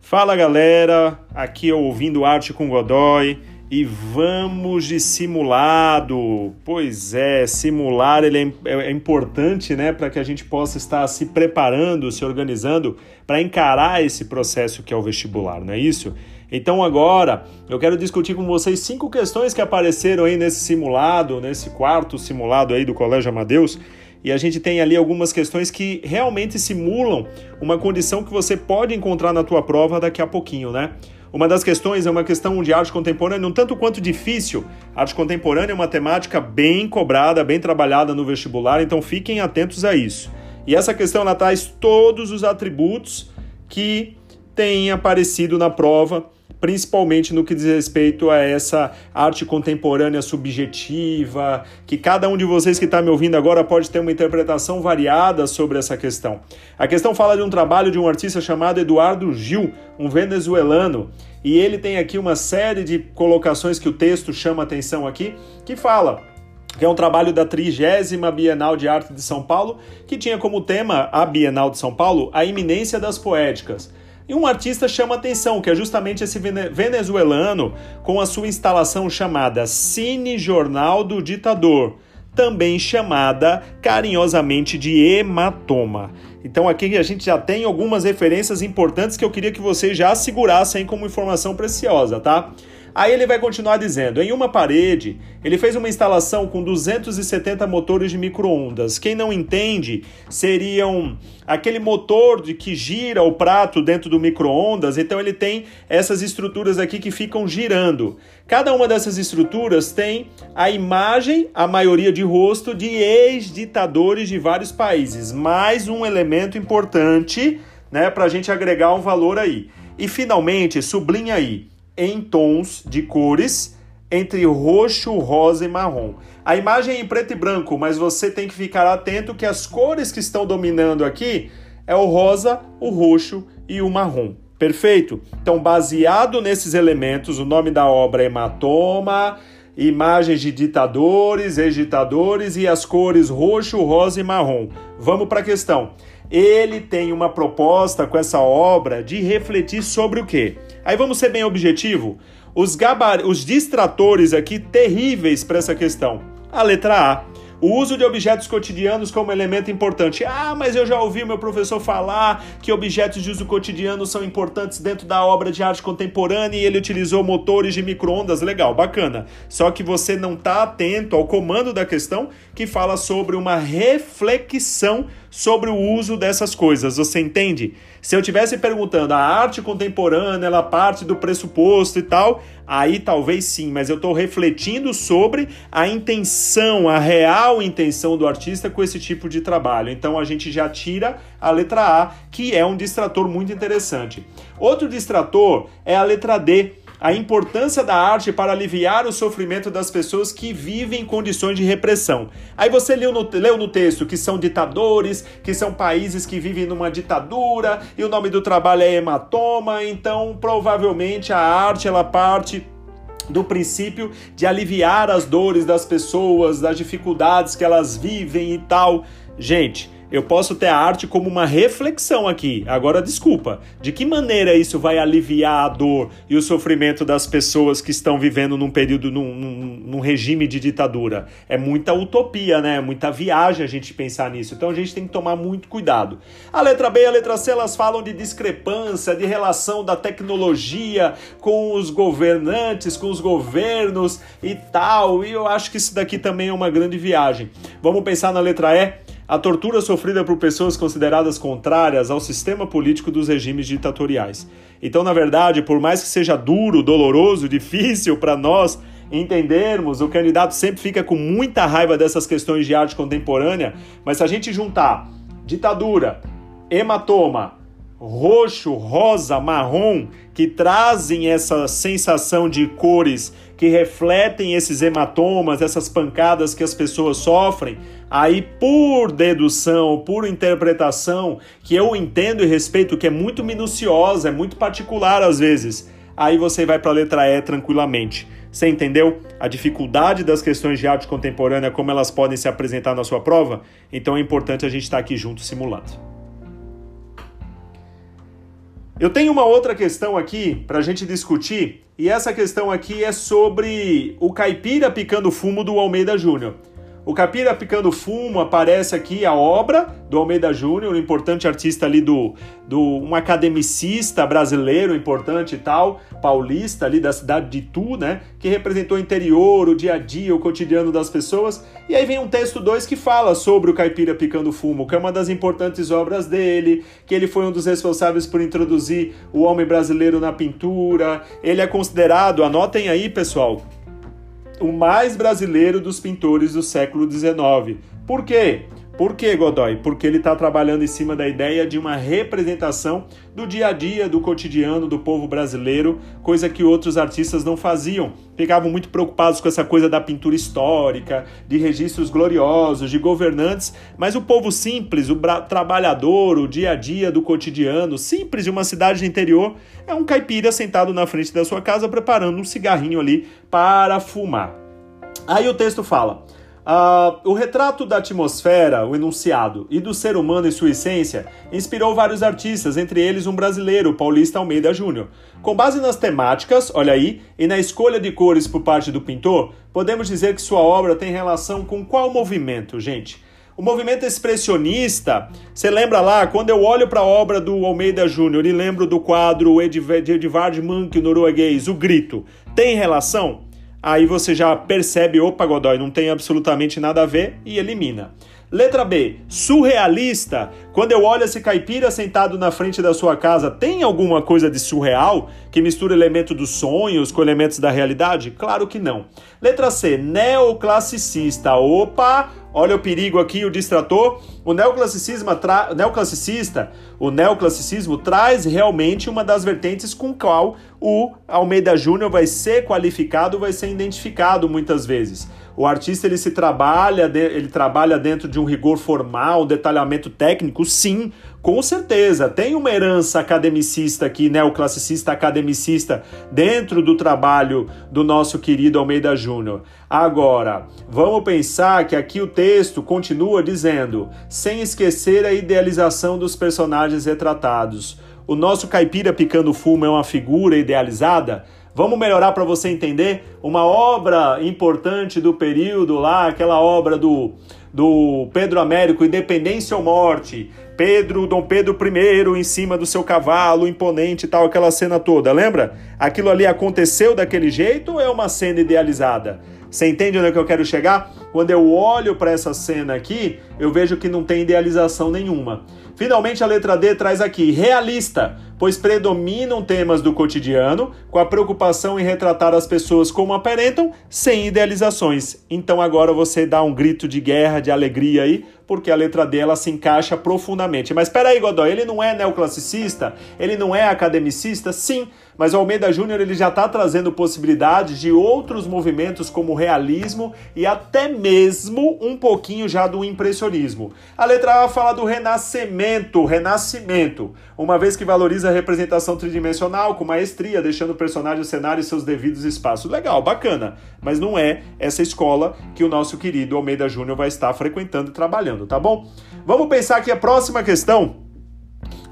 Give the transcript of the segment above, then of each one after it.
Fala galera, aqui é Ouvindo Arte com Godoy e vamos de simulado. Pois é, simular ele é, é importante né, para que a gente possa estar se preparando, se organizando para encarar esse processo que é o vestibular, não é isso? Então agora eu quero discutir com vocês cinco questões que apareceram aí nesse simulado, nesse quarto simulado aí do Colégio Amadeus e a gente tem ali algumas questões que realmente simulam uma condição que você pode encontrar na tua prova daqui a pouquinho, né? Uma das questões é uma questão de arte contemporânea, um tanto quanto difícil. arte contemporânea é uma temática bem cobrada, bem trabalhada no vestibular, então fiquem atentos a isso. E essa questão ela traz todos os atributos que têm aparecido na prova principalmente no que diz respeito a essa arte contemporânea subjetiva, que cada um de vocês que está me ouvindo agora pode ter uma interpretação variada sobre essa questão. A questão fala de um trabalho de um artista chamado Eduardo Gil, um venezuelano, e ele tem aqui uma série de colocações que o texto chama atenção aqui, que fala que é um trabalho da trigésima Bienal de Arte de São Paulo, que tinha como tema a Bienal de São Paulo a iminência das poéticas. E um artista chama atenção, que é justamente esse venezuelano com a sua instalação chamada Cine Jornal do Ditador, também chamada carinhosamente de hematoma. Então aqui a gente já tem algumas referências importantes que eu queria que vocês já segurassem como informação preciosa, tá? Aí ele vai continuar dizendo: em uma parede, ele fez uma instalação com 270 motores de micro-ondas. Quem não entende, seriam aquele motor de que gira o prato dentro do micro-ondas. Então ele tem essas estruturas aqui que ficam girando. Cada uma dessas estruturas tem a imagem, a maioria de rosto, de ex-ditadores de vários países. Mais um elemento importante né, para a gente agregar um valor aí. E finalmente, sublinha aí em tons de cores entre roxo, rosa e marrom. A imagem é em preto e branco, mas você tem que ficar atento que as cores que estão dominando aqui é o rosa, o roxo e o marrom. Perfeito? Então, baseado nesses elementos, o nome da obra é Hematoma, imagens de ditadores, ex-ditadores e as cores roxo, rosa e marrom. Vamos para a questão. Ele tem uma proposta com essa obra de refletir sobre o quê? Aí vamos ser bem objetivo. Os, gabar... os distratores aqui terríveis para essa questão. A letra A. O uso de objetos cotidianos como elemento importante. Ah, mas eu já ouvi meu professor falar que objetos de uso cotidiano são importantes dentro da obra de arte contemporânea e ele utilizou motores de microondas. Legal, bacana. Só que você não está atento ao comando da questão que fala sobre uma reflexão sobre o uso dessas coisas. Você entende? Se eu tivesse perguntando a arte contemporânea, ela parte do pressuposto e tal, aí talvez sim, mas eu estou refletindo sobre a intenção, a real intenção do artista com esse tipo de trabalho. Então a gente já tira a letra A, que é um distrator muito interessante. Outro distrator é a letra D a importância da arte para aliviar o sofrimento das pessoas que vivem em condições de repressão. Aí você leu no, leu no texto que são ditadores, que são países que vivem numa ditadura, e o nome do trabalho é hematoma, então provavelmente a arte ela parte do princípio de aliviar as dores das pessoas, das dificuldades que elas vivem e tal. Gente, eu posso ter a arte como uma reflexão aqui. Agora, desculpa, de que maneira isso vai aliviar a dor e o sofrimento das pessoas que estão vivendo num período, num, num, num regime de ditadura? É muita utopia, né? Muita viagem a gente pensar nisso. Então a gente tem que tomar muito cuidado. A letra B e a letra C elas falam de discrepância, de relação da tecnologia com os governantes, com os governos e tal. E eu acho que isso daqui também é uma grande viagem. Vamos pensar na letra E a tortura sofrida por pessoas consideradas contrárias ao sistema político dos regimes ditatoriais. Então, na verdade, por mais que seja duro, doloroso, difícil para nós entendermos, o candidato sempre fica com muita raiva dessas questões de arte contemporânea, mas se a gente juntar ditadura, hematoma, roxo, rosa, marrom, que trazem essa sensação de cores que refletem esses hematomas, essas pancadas que as pessoas sofrem, aí por dedução, por interpretação, que eu entendo e respeito, que é muito minuciosa, é muito particular às vezes, aí você vai para a letra E tranquilamente. Você entendeu a dificuldade das questões de arte contemporânea, como elas podem se apresentar na sua prova? Então é importante a gente estar aqui junto simulando. Eu tenho uma outra questão aqui para a gente discutir, e essa questão aqui é sobre o caipira picando fumo do Almeida Júnior. O Capira Picando Fumo aparece aqui a obra do Almeida Júnior, um importante artista ali do, do um academicista brasileiro importante e tal, paulista ali da cidade de Itu, né, que representou o interior, o dia a dia, o cotidiano das pessoas. E aí vem um texto 2 que fala sobre o Caipira Picando Fumo, que é uma das importantes obras dele, que ele foi um dos responsáveis por introduzir o homem brasileiro na pintura. Ele é considerado, anotem aí, pessoal, o mais brasileiro dos pintores do século XIX. Por quê? Por que, Godoy? Porque ele está trabalhando em cima da ideia de uma representação do dia a dia, do cotidiano do povo brasileiro, coisa que outros artistas não faziam. Ficavam muito preocupados com essa coisa da pintura histórica, de registros gloriosos, de governantes, mas o povo simples, o trabalhador, o dia a dia do cotidiano, simples de uma cidade de interior, é um caipira sentado na frente da sua casa preparando um cigarrinho ali para fumar. Aí o texto fala. Uh, o retrato da atmosfera, o enunciado, e do ser humano em sua essência inspirou vários artistas, entre eles um brasileiro, Paulista Almeida Júnior. Com base nas temáticas, olha aí, e na escolha de cores por parte do pintor, podemos dizer que sua obra tem relação com qual movimento, gente? O movimento expressionista, você lembra lá, quando eu olho para a obra do Almeida Júnior e lembro do quadro de Edvard Munch, norueguês, O Grito, tem relação? Aí você já percebe, opa, Godoy, não tem absolutamente nada a ver e elimina. Letra B, surrealista. Quando eu olho esse caipira sentado na frente da sua casa, tem alguma coisa de surreal que mistura elementos dos sonhos com elementos da realidade? Claro que não. Letra C, neoclassicista. Opa, olha o perigo aqui, o distrator. O neoclassicismo, tra... neoclassicista, o neoclassicismo traz realmente uma das vertentes com qual o Almeida Júnior vai ser qualificado, vai ser identificado muitas vezes. O artista ele se trabalha, ele trabalha dentro de um rigor formal, um detalhamento técnico, sim, com certeza. Tem uma herança academicista aqui, neoclassicista academicista, dentro do trabalho do nosso querido Almeida Júnior. Agora, vamos pensar que aqui o texto continua dizendo, sem esquecer a idealização dos personagens retratados. O nosso caipira picando fumo é uma figura idealizada? Vamos melhorar para você entender? Uma obra importante do período lá, aquela obra do, do Pedro Américo, Independência ou Morte. Pedro, Dom Pedro I em cima do seu cavalo, imponente e tal, aquela cena toda, lembra? Aquilo ali aconteceu daquele jeito ou é uma cena idealizada? Você entende onde é que eu quero chegar? Quando eu olho para essa cena aqui, eu vejo que não tem idealização nenhuma. Finalmente, a letra D traz aqui realista, pois predominam temas do cotidiano, com a preocupação em retratar as pessoas como aparentam, sem idealizações. Então agora você dá um grito de guerra, de alegria aí, porque a letra D ela se encaixa profundamente. Mas espera aí, Godoy, ele não é neoclassicista? Ele não é academicista? Sim, mas o Almeida Júnior ele já está trazendo possibilidades de outros movimentos como o realismo e até mesmo um pouquinho já do impressionismo. A letra A fala do renascimento, renascimento, uma vez que valoriza a representação tridimensional com maestria, deixando o personagem, o cenário e seus devidos espaços. Legal, bacana, mas não é essa escola que o nosso querido Almeida Júnior vai estar frequentando e trabalhando, tá bom? Vamos pensar aqui a próxima questão,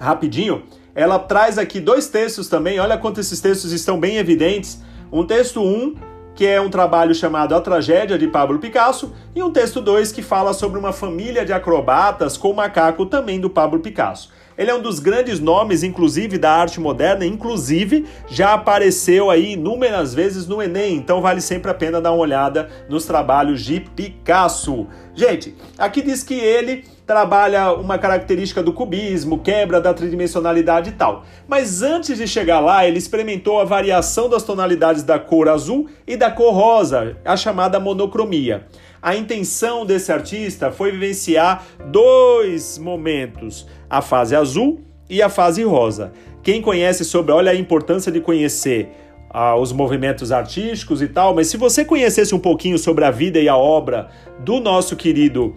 rapidinho ela traz aqui dois textos também, olha quanto esses textos estão bem evidentes. Um texto 1, um, que é um trabalho chamado A Tragédia de Pablo Picasso, e um texto 2 que fala sobre uma família de acrobatas com macaco também do Pablo Picasso. Ele é um dos grandes nomes, inclusive, da arte moderna, inclusive já apareceu aí inúmeras vezes no Enem, então vale sempre a pena dar uma olhada nos trabalhos de Picasso. Gente, aqui diz que ele trabalha uma característica do cubismo, quebra da tridimensionalidade e tal. Mas antes de chegar lá, ele experimentou a variação das tonalidades da cor azul e da cor rosa, a chamada monocromia. A intenção desse artista foi vivenciar dois momentos: a fase azul e a fase rosa. Quem conhece sobre, olha a importância de conhecer ah, os movimentos artísticos e tal, mas se você conhecesse um pouquinho sobre a vida e a obra do nosso querido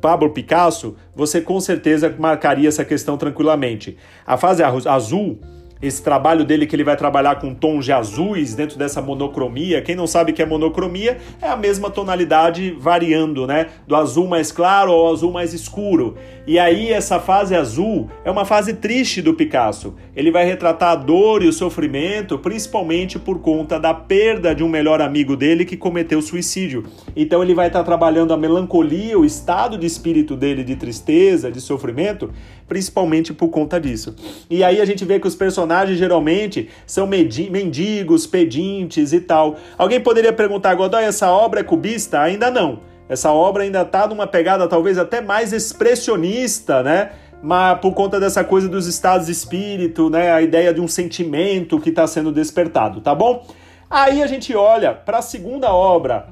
Pablo Picasso, você com certeza marcaria essa questão tranquilamente. A fase azul esse trabalho dele que ele vai trabalhar com tons de azuis dentro dessa monocromia. Quem não sabe que é monocromia, é a mesma tonalidade variando, né? Do azul mais claro ao azul mais escuro. E aí essa fase azul é uma fase triste do Picasso. Ele vai retratar a dor e o sofrimento, principalmente por conta da perda de um melhor amigo dele que cometeu suicídio. Então ele vai estar trabalhando a melancolia, o estado de espírito dele de tristeza, de sofrimento, principalmente por conta disso. E aí a gente vê que os personagens geralmente são mendigos, pedintes e tal. Alguém poderia perguntar, Godoy, essa obra é cubista? Ainda não. Essa obra ainda está numa pegada talvez até mais expressionista, né? Mas por conta dessa coisa dos estados de espírito, né? A ideia de um sentimento que está sendo despertado, tá bom? Aí a gente olha para a segunda obra,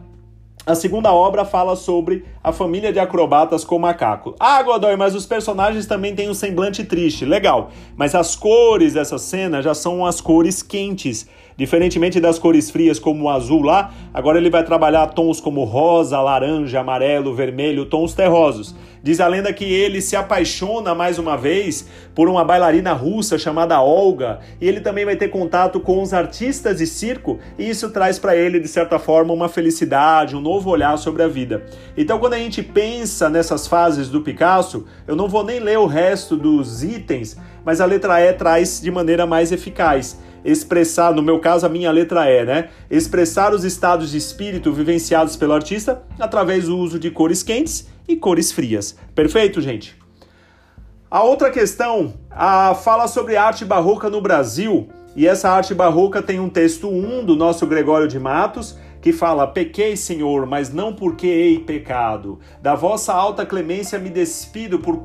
a segunda obra fala sobre a família de acrobatas com macaco. Ah, Godoy, mas os personagens também têm um semblante triste. Legal. Mas as cores dessa cena já são as cores quentes. Diferentemente das cores frias como o azul lá, agora ele vai trabalhar tons como rosa, laranja, amarelo, vermelho, tons terrosos. Diz a lenda que ele se apaixona mais uma vez por uma bailarina russa chamada Olga, e ele também vai ter contato com os artistas de circo, e isso traz para ele, de certa forma, uma felicidade, um novo olhar sobre a vida. Então, quando a gente pensa nessas fases do Picasso, eu não vou nem ler o resto dos itens, mas a letra E traz de maneira mais eficaz expressar, no meu caso, a minha letra E, né? Expressar os estados de espírito vivenciados pelo artista através do uso de cores quentes e cores frias. Perfeito, gente? A outra questão a, fala sobre arte barroca no Brasil. E essa arte barroca tem um texto 1 do nosso Gregório de Matos, que fala: Pequei, Senhor, mas não porque hei pecado. Da vossa alta clemência me despido, por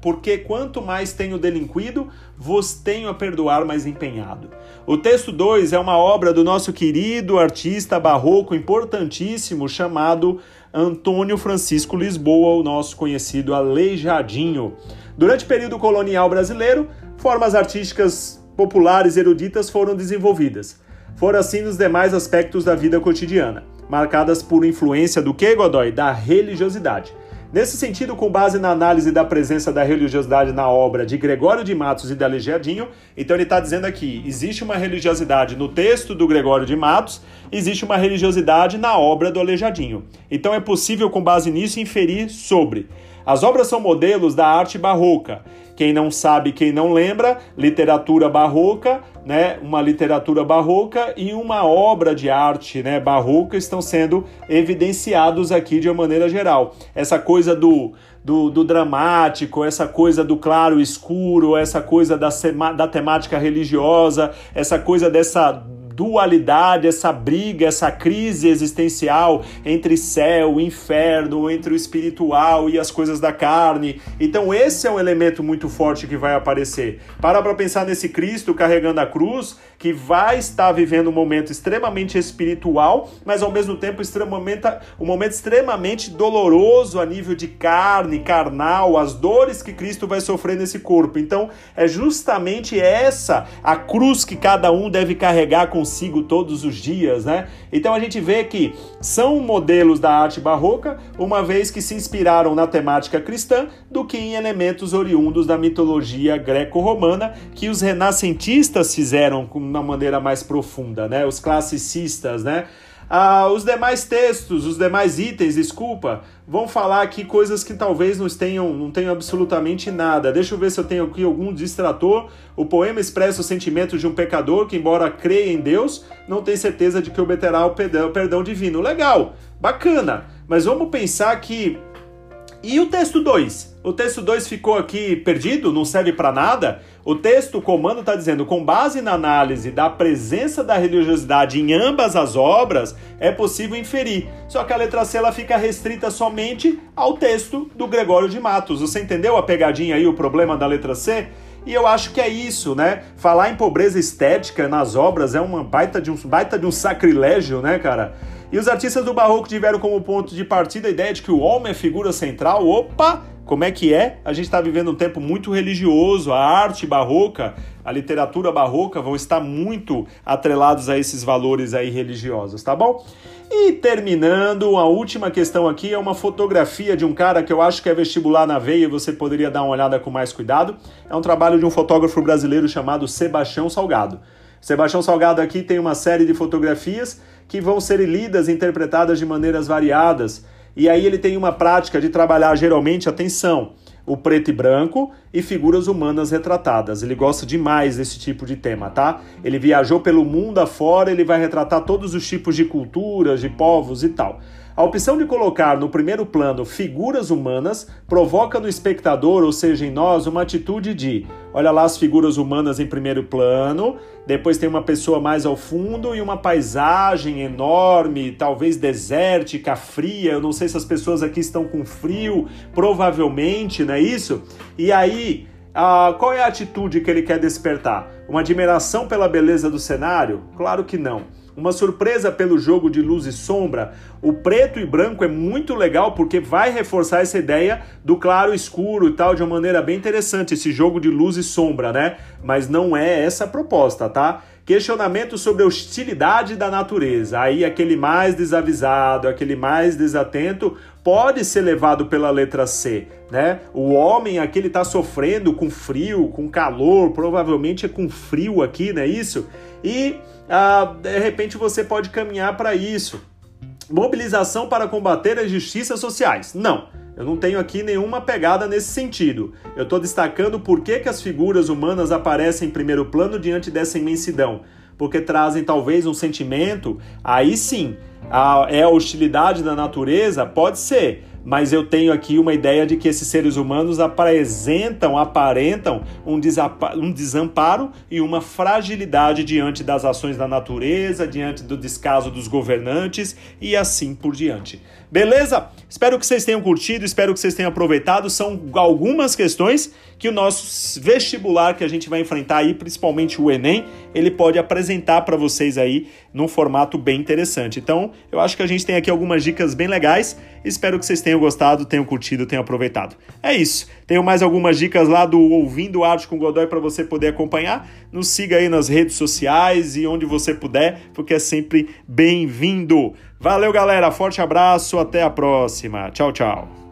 porque quanto mais tenho delinquido, vos tenho a perdoar mais empenhado. O texto 2 é uma obra do nosso querido artista barroco importantíssimo chamado Antônio Francisco Lisboa, o nosso conhecido Aleijadinho. Durante o período colonial brasileiro, formas artísticas populares eruditas foram desenvolvidas. Foram assim nos demais aspectos da vida cotidiana, marcadas por influência do que, Godoy? Da religiosidade. Nesse sentido, com base na análise da presença da religiosidade na obra de Gregório de Matos e da Aleijadinho, então ele está dizendo aqui: existe uma religiosidade no texto do Gregório de Matos, existe uma religiosidade na obra do Aleijadinho. Então é possível, com base nisso, inferir sobre. As obras são modelos da arte barroca. Quem não sabe, quem não lembra, literatura barroca né, uma literatura barroca e uma obra de arte né, barroca estão sendo evidenciados aqui de uma maneira geral. Essa coisa do, do, do dramático, essa coisa do claro escuro, essa coisa da, da temática religiosa, essa coisa dessa dualidade, essa briga, essa crise existencial entre céu, inferno, entre o espiritual e as coisas da carne. Então esse é um elemento muito forte que vai aparecer. Para para pensar nesse Cristo carregando a cruz, que vai estar vivendo um momento extremamente espiritual, mas ao mesmo tempo extremamente, um momento extremamente doloroso a nível de carne, carnal, as dores que Cristo vai sofrer nesse corpo. Então, é justamente essa a cruz que cada um deve carregar consigo todos os dias, né? Então a gente vê que são modelos da arte barroca, uma vez que se inspiraram na temática cristã do que em elementos oriundos da mitologia greco-romana que os renascentistas fizeram com uma maneira mais profunda, né? Os classicistas, né? Ah, os demais textos, os demais itens, desculpa, vão falar aqui coisas que talvez não tenham, não tenham absolutamente nada. Deixa eu ver se eu tenho aqui algum distrator. O poema expressa o sentimento de um pecador que, embora creia em Deus, não tem certeza de que obterá o perdão, o perdão divino. Legal, bacana, mas vamos pensar que. E o texto 2? O texto 2 ficou aqui perdido, não serve para nada? O texto, o comando está dizendo, com base na análise da presença da religiosidade em ambas as obras, é possível inferir. Só que a letra C ela fica restrita somente ao texto do Gregório de Matos. Você entendeu a pegadinha aí, o problema da letra C? E eu acho que é isso, né? Falar em pobreza estética nas obras é uma baita de um, baita de um sacrilégio, né, cara? E os artistas do Barroco tiveram como ponto de partida a ideia de que o homem é figura central. Opa! Como é que é? A gente está vivendo um tempo muito religioso, a arte barroca, a literatura barroca vão estar muito atrelados a esses valores aí religiosos, tá bom? E terminando, a última questão aqui é uma fotografia de um cara que eu acho que é vestibular na veia você poderia dar uma olhada com mais cuidado. É um trabalho de um fotógrafo brasileiro chamado Sebastião Salgado. Sebastião Salgado aqui tem uma série de fotografias que vão ser lidas e interpretadas de maneiras variadas. E aí ele tem uma prática de trabalhar geralmente, atenção, o preto e branco e figuras humanas retratadas. Ele gosta demais desse tipo de tema, tá? Ele viajou pelo mundo afora, ele vai retratar todos os tipos de culturas, de povos e tal. A opção de colocar no primeiro plano figuras humanas provoca no espectador, ou seja, em nós, uma atitude de: olha lá as figuras humanas em primeiro plano, depois tem uma pessoa mais ao fundo e uma paisagem enorme, talvez desértica, fria. Eu não sei se as pessoas aqui estão com frio, provavelmente, não é isso? E aí. Ah, qual é a atitude que ele quer despertar? Uma admiração pela beleza do cenário? Claro que não uma surpresa pelo jogo de luz e sombra. O preto e branco é muito legal porque vai reforçar essa ideia do claro escuro e tal de uma maneira bem interessante, esse jogo de luz e sombra, né? Mas não é essa a proposta, tá? Questionamento sobre a hostilidade da natureza. Aí aquele mais desavisado, aquele mais desatento pode ser levado pela letra C, né? O homem aqui ele tá sofrendo com frio, com calor, provavelmente é com frio aqui, não é isso? E ah, de repente você pode caminhar para isso. Mobilização para combater as injustiças sociais. Não, eu não tenho aqui nenhuma pegada nesse sentido. Eu estou destacando por que, que as figuras humanas aparecem em primeiro plano diante dessa imensidão. Porque trazem talvez um sentimento, aí sim, a, é a hostilidade da natureza? Pode ser mas eu tenho aqui uma ideia de que esses seres humanos apresentam, aparentam um, um desamparo e uma fragilidade diante das ações da natureza, diante do descaso dos governantes e assim por diante. Beleza? Espero que vocês tenham curtido, espero que vocês tenham aproveitado. São algumas questões que o nosso vestibular que a gente vai enfrentar aí, principalmente o Enem, ele pode apresentar para vocês aí num formato bem interessante. Então, eu acho que a gente tem aqui algumas dicas bem legais. Espero que vocês tenham gostado, tenham curtido, tenham aproveitado. É isso. Tenho mais algumas dicas lá do Ouvindo Arte com Godoy para você poder acompanhar. Nos siga aí nas redes sociais e onde você puder, porque é sempre bem-vindo. Valeu, galera. Forte abraço. Até a próxima. Tchau, tchau.